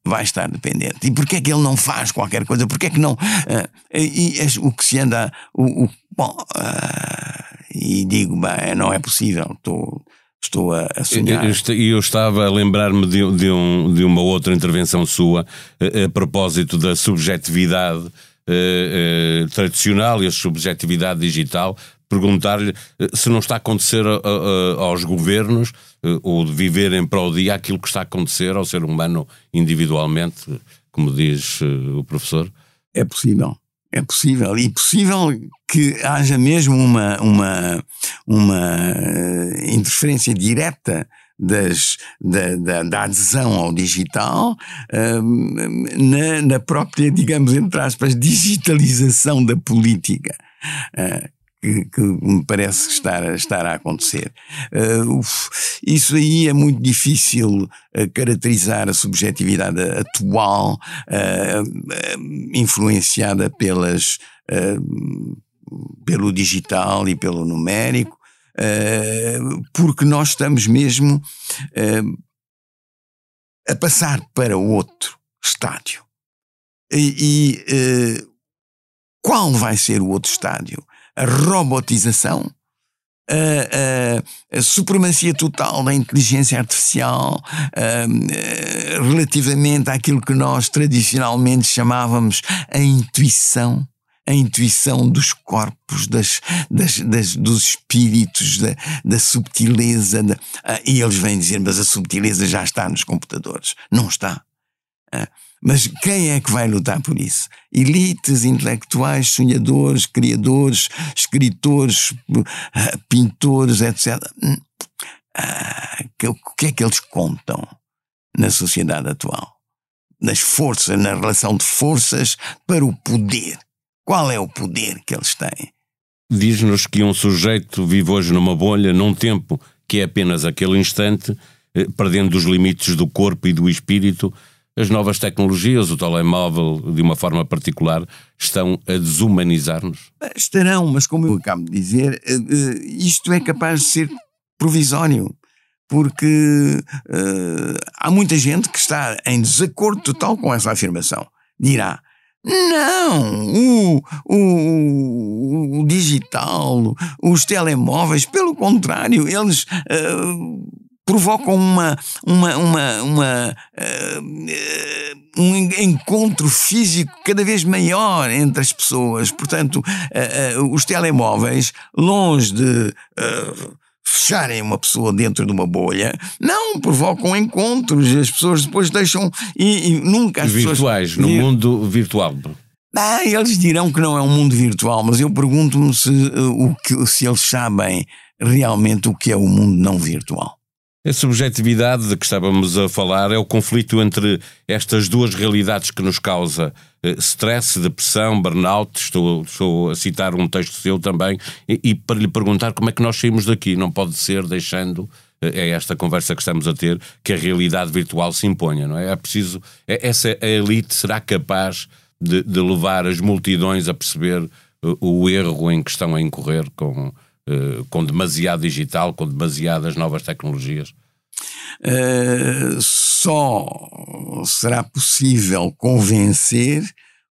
vai estar dependente. E porquê é que ele não faz qualquer coisa? Porquê é que não. Uh, e, o que se anda. O, o bom, uh, e digo, bem, não é possível, estou. Estou a, a sonhar. E eu, estava a lembrar-me de, de, um, de uma outra intervenção sua a, a propósito da subjetividade uh, tradicional e a subjetividade digital, perguntar-lhe eh, se não está a acontecer a, a, aos governos eh, ou de viver em prol dia aquilo que está a acontecer ao ser humano individualmente, como diz eh, o professor? É possível. É possível. E possível que haja mesmo uma, uma, uma interferência direta das, da, da, da, adesão ao digital, na, na, própria, digamos, entre aspas, digitalização da política. Uh, que, me parece estar, estar a acontecer. Uh, isso aí é muito difícil uh, caracterizar a subjetividade atual, uh, influenciada pelas, pelo digital e pelo numérico, porque nós estamos mesmo a passar para outro estádio. E, e qual vai ser o outro estádio? A robotização, a, a, a, supremacia total da inteligência artificial a, relativamente àquilo que nós tradicionalmente chamávamos a intuição. A intuição dos corpos, das, das, das dos espíritos, da, da subtileza. Da, e eles vêm dizer, mas a subtileza já está nos computadores. Não está. Mas quem é que vai lutar por isso? Elites intelectuais, sonhadores, criadores, escritores, eh, pintores, etc. Hum, ah, o que é que eles contam na sociedade atual? Nas forças, na relação de forças para o poder. Qual é o poder que eles têm? Diz-nos que um sujeito vive hoje numa bolha, num tempo que é apenas aquele instante, eh, perdendo os limites do corpo e do espírito as novas tecnologias, o telemóvel, de uma forma particular, estão a desumanizar-nos? Estarão, mas como eu acabo de dizer, eh, eh, isto é capaz de ser provisório. Porque uh, há muita gente que está em desacordo total com essa afirmação. Dirá: não, o, o, o, digital, os telemóveis, pelo contrário, eles uh, provocam uma, uma, uma, uma uh, um encontro físico cada vez maior entre as pessoas. Portanto, uh, uh, os telemóveis, longe de fecharem uma pessoa dentro de uma bolha, não provocam encontros. As pessoas depois deixam e, e nunca as virtuais, pessoas... no mundo virtual. Ah, eles dirão que não é um mundo virtual, mas eu pergunto-me se, o que, se eles sabem realmente o que é o mundo não virtual. A subjetividade de que estávamos a falar é o conflito entre estas duas realidades que nos causa eh, stress, depressão, burnout. Estou, estou, a citar um texto seu também, e, e, para lhe perguntar como é que nós saímos daqui. Não pode ser deixando, eh, é esta conversa que estamos a ter, que a realidade virtual se imponha, não é? É preciso. É, essa elite será capaz de, de levar as multidões a perceber uh, o erro em que estão a incorrer com, uh, com demasiado digital, com demasiadas novas tecnologias? Uh, só será possível convencer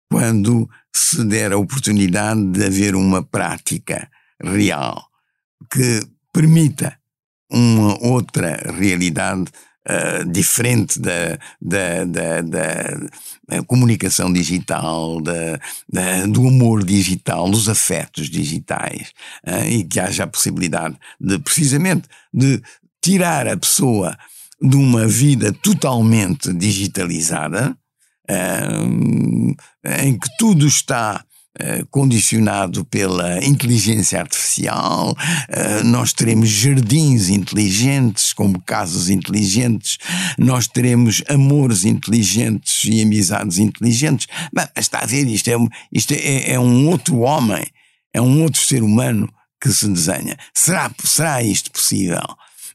quando se der a oportunidade de haver uma prática real que permita uma outra realidade uh, diferente da, da, da, da, comunicação digital, da, da, do amor digital, dos afetos digitais, uh, e que haja a possibilidade de, precisamente, de tirar a pessoa de uma vida totalmente digitalizada, uh, em que tudo está eh, condicionado pela inteligência artificial, uh, nós teremos jardins inteligentes, como casas inteligentes, nós teremos amores inteligentes e amizades inteligentes. Mas está a ver, isto, é, isto é, é um outro homem, é um outro ser humano que se desenha. Será, será isto possível?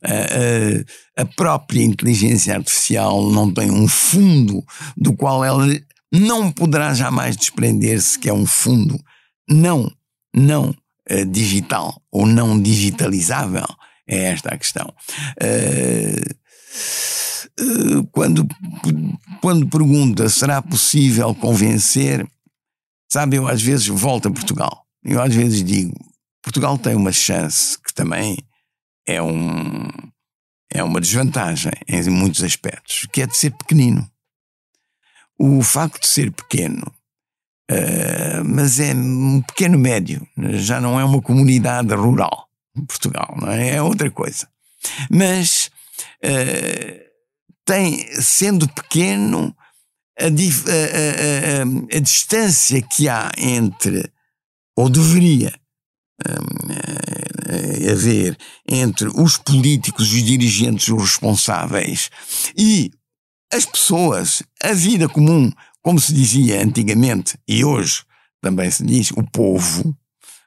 Uh, a própria inteligência artificial não tem um fundo do qual ela não poderá jamais desprender-se que é um fundo não, não uh, digital ou não digitalizável. É esta a questão. Uh, uh, quando, quando pergunta será possível convencer, sabe, eu às vezes volto a Portugal. Eu às vezes digo, Portugal tem uma chance que também é um é uma desvantagem em muitos aspectos, que é de ser pequenino o facto de ser pequeno, uh, mas é um pequeno médio, já não é uma comunidade rural em Portugal, não é? É outra coisa. Mas uh, tem, sendo pequeno, a, a, a, a, distância que há entre, ou deveria um, haver, entre os políticos, os dirigentes, os responsáveis e as pessoas, a vida comum, como se dizia antigamente e hoje também se diz, o povo,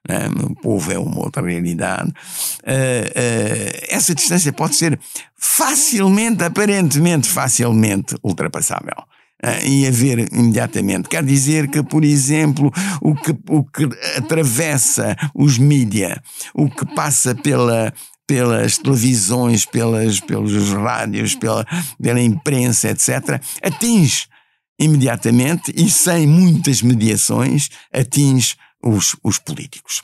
né? o povo é uma outra realidade, uh, uh, essa distância pode ser facilmente, aparentemente facilmente ultrapassável. Uh, e haver imediatamente. Quer dizer que, por exemplo, o que, o que atravessa os mídia, o que passa pela, pelas televisões, pelas, pelos rádios, pela, pela imprensa, etc., atinge imediatamente e sem muitas mediações, atinge os, os políticos.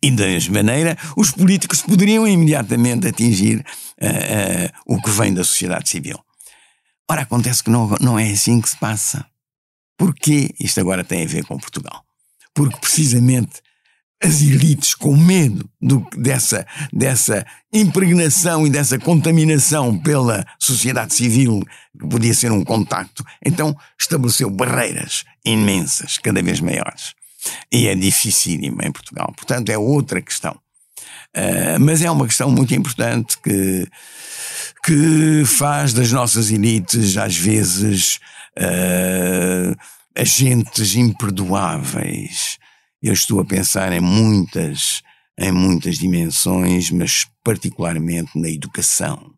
E da mesma maneira, os políticos poderiam imediatamente atingir uh, uh, o que vem da sociedade civil. Ora, acontece que não, não é assim que se passa. Porquê? Isto agora tem a ver com Portugal. Porque precisamente as elites com medo do, dessa, dessa impregnação e dessa contaminação pela sociedade civil, que podia ser um contacto, então estabeleceu barreiras imensas, cada vez maiores. E é dificílimo em Portugal. Portanto, é outra questão. Uh, mas é uma questão muito importante que, que faz das nossas elites, às vezes, uh, agentes imperdoáveis eu estou a pensar em muitas, em muitas dimensões, mas particularmente na educação.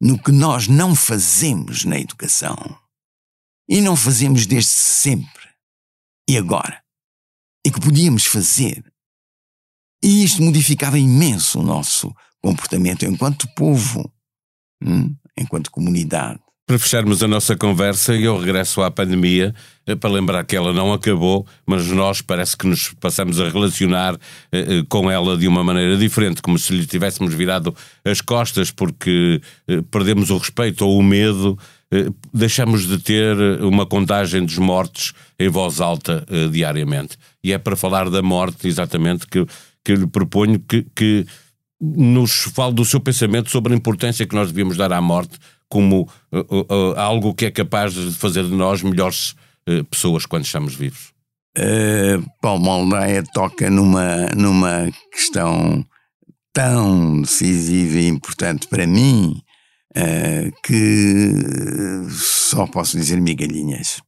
No que nós não fazemos na educação. E não fazemos desde sempre. E agora? E que podíamos fazer. E isto modificava imenso o nosso comportamento enquanto povo, hum? enquanto comunidade. Para fecharmos a nossa conversa, eu regresso à pandemia eh, para lembrar que ela não acabou, mas nós parece que nos passamos a relacionar eh, eh, com ela de uma maneira diferente, como se lhe tivéssemos virado as costas porque perdemos o respeito ou o medo, deixamos de ter uma contagem dos mortos em voz alta diariamente. E é para falar da morte, exatamente, que, que lhe proponho que, que nos fale do seu pensamento sobre a importância que nós devíamos dar à morte como uh, uh, algo que é capaz de fazer de nós melhores pessoas quando estamos vivos? Uh, Paulo Maldaia toca numa, numa questão tão decisiva e importante para mim uh, que só posso dizer migalhinhas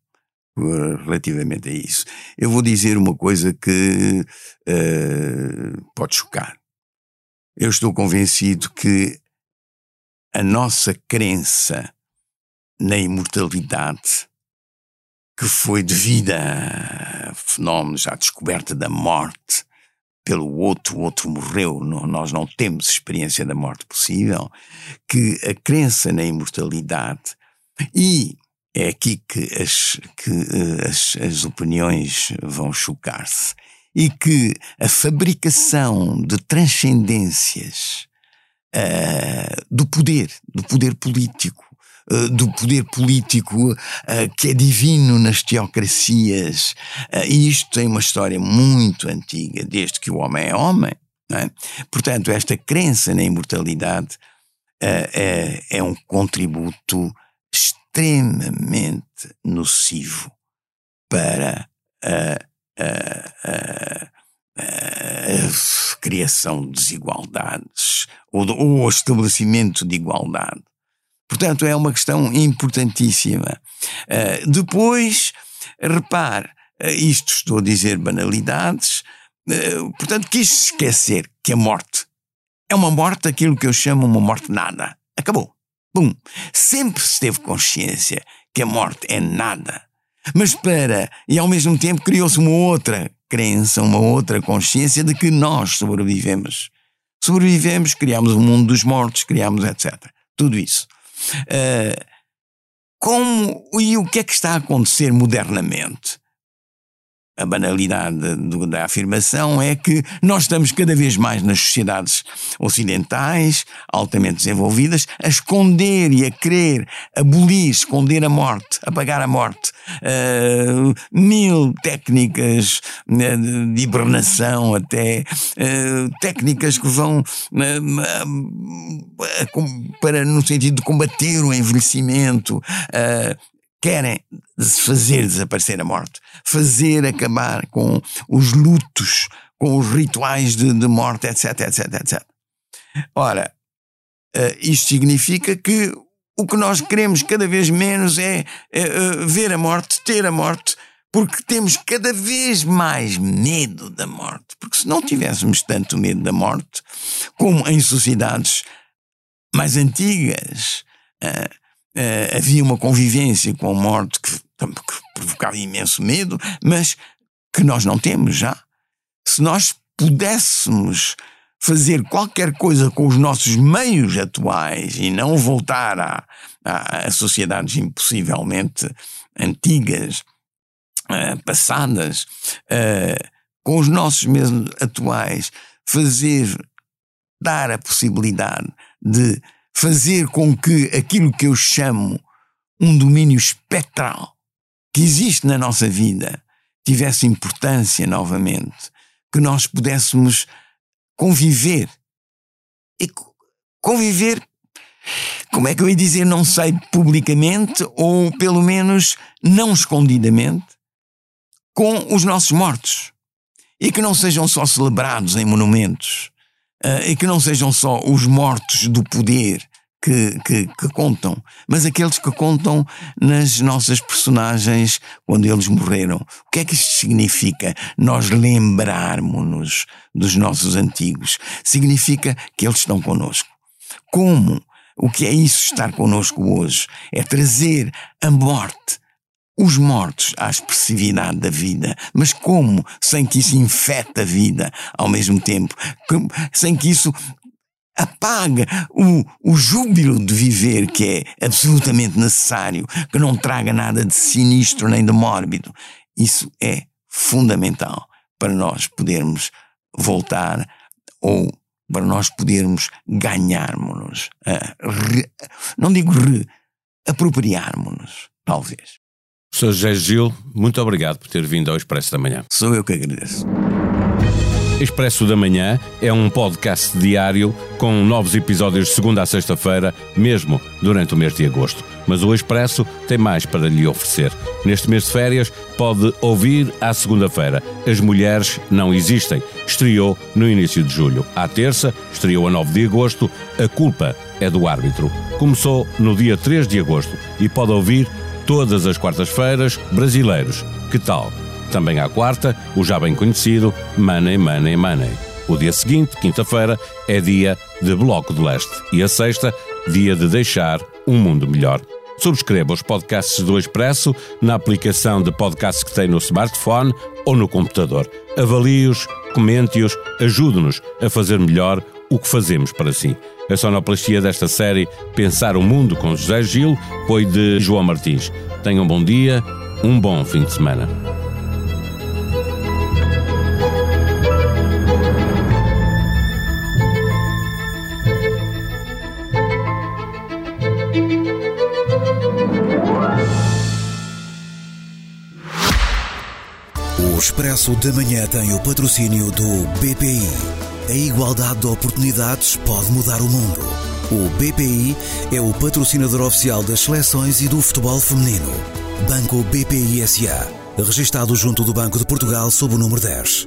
relativamente a isso. Eu vou dizer uma coisa que uh, pode chocar. Eu estou convencido que a nossa crença na imortalidade, que foi devida a fenómenos, à descoberta da morte pelo outro, o outro morreu, nós não temos experiência da morte possível, que a crença na imortalidade e é aqui que as, que, uh, as, as opiniões vão chocar-se e que a fabricação de transcendências uh, do poder, do poder político, uh, do poder político uh, que é divino nas teocracias, e isto tem uma história muito antiga, desde que o homem é homem. É? Portanto, esta crença na imortalidade é, é um contributo extremamente nocivo para a, a, criação de desigualdades ou, ou estabelecimento de igualdade. Portanto, é uma questão importantíssima. Uh, depois, repare, uh, isto estou a dizer banalidades, uh, portanto, quis esquecer que a morte é uma morte, aquilo que eu chamo uma morte nada. Acabou. Bum! Sempre se teve consciência que a morte é nada. Mas para, e ao mesmo tempo criou-se uma outra crença, uma outra consciência de que nós sobrevivemos. Sobrevivemos, criamos o mundo dos mortos, criamos etc. Tudo isso. Uh, como e o que é que está a acontecer modernamente? A banalidade do, da afirmação é que nós estamos cada vez mais nas sociedades ocidentais, altamente desenvolvidas, a esconder e a querer abolir, esconder a morte, apagar a morte. Uh, mil técnicas uh, de hibernação, até uh, técnicas que vão para no sentido de combater o envelhecimento, querem fazer desaparecer a morte, fazer acabar com os lutos, com os rituais de, de morte, etc, etc, etc. Ora, uh, isto significa que o que nós queremos cada vez menos é uh, ver a morte, ter a morte, porque temos cada vez mais medo da morte. Porque se não tivéssemos tanto medo da morte, como em sociedades mais antigas, Uh, havia uma convivência com a morte que, que provocava imenso medo, mas que nós não temos já. Se nós pudéssemos fazer qualquer coisa com os nossos meios atuais e não voltar a, a, a sociedades impossivelmente antigas, uh, passadas, uh, com os nossos meios atuais, fazer, dar a possibilidade de fazer com que aquilo que eu chamo um domínio espectral que existe na nossa vida tivesse importância novamente, que nós pudéssemos conviver. E conviver, como é que eu ia dizer, não sei, publicamente ou pelo menos não escondidamente, com os nossos mortos. E que não sejam só celebrados em monumentos, uh, e que não sejam só os mortos do poder que, que, que, contam, mas aqueles que contam nas nossas personagens quando eles morreram. O que é que isto significa? Nós lembrarmos-nos dos nossos antigos. Significa que eles estão connosco. Como? O que é isso estar connosco hoje? É trazer a morte os mortos à expressividade da vida. Mas como? Sem que isso infete a vida ao mesmo tempo. Sem que isso apague o, o júbilo de viver que é absolutamente necessário, que não traga nada de sinistro nem de mórbido. Isso é fundamental para nós podermos voltar ou para nós podermos ganharmos-nos, não digo re, apropriarmos-nos, talvez. Sr. José Gil, muito obrigado por ter vindo ao Expresso da Manhã. Sou eu que agradeço. Expresso da Manhã é um podcast diário com novos episódios de segunda a sexta-feira, mesmo durante o mês de agosto. Mas o Expresso tem mais para lhe oferecer. Neste mês de férias, pode ouvir à segunda-feira. As Mulheres Não Existem. Estreou no início de julho. À terça, estreou a 9 de agosto. A culpa é do árbitro. Começou no dia 3 de agosto e pode ouvir todas as quartas-feiras Brasileiros. Que tal? Também à quarta, o já bem conhecido Money, Money, Money. O dia seguinte, quinta-feira, é dia de Bloco de Leste. E a sexta, dia de deixar um mundo melhor. Subscreva os podcasts do Expresso na aplicação de podcast que tem no smartphone ou no computador. Avalie-os, comente-os, ajude-nos a fazer melhor o que fazemos para si. A sonoplastia desta série Pensar o Mundo com José Gil foi de João Martins. Tenham um bom dia, um bom fim de semana. Expresso da Manhã tem o patrocínio do BPI. A igualdade de oportunidades pode mudar o mundo. O BPI é o patrocinador oficial das seleções e do futebol feminino. Banco BPI SA. Registado junto do Banco de Portugal sob o número 10.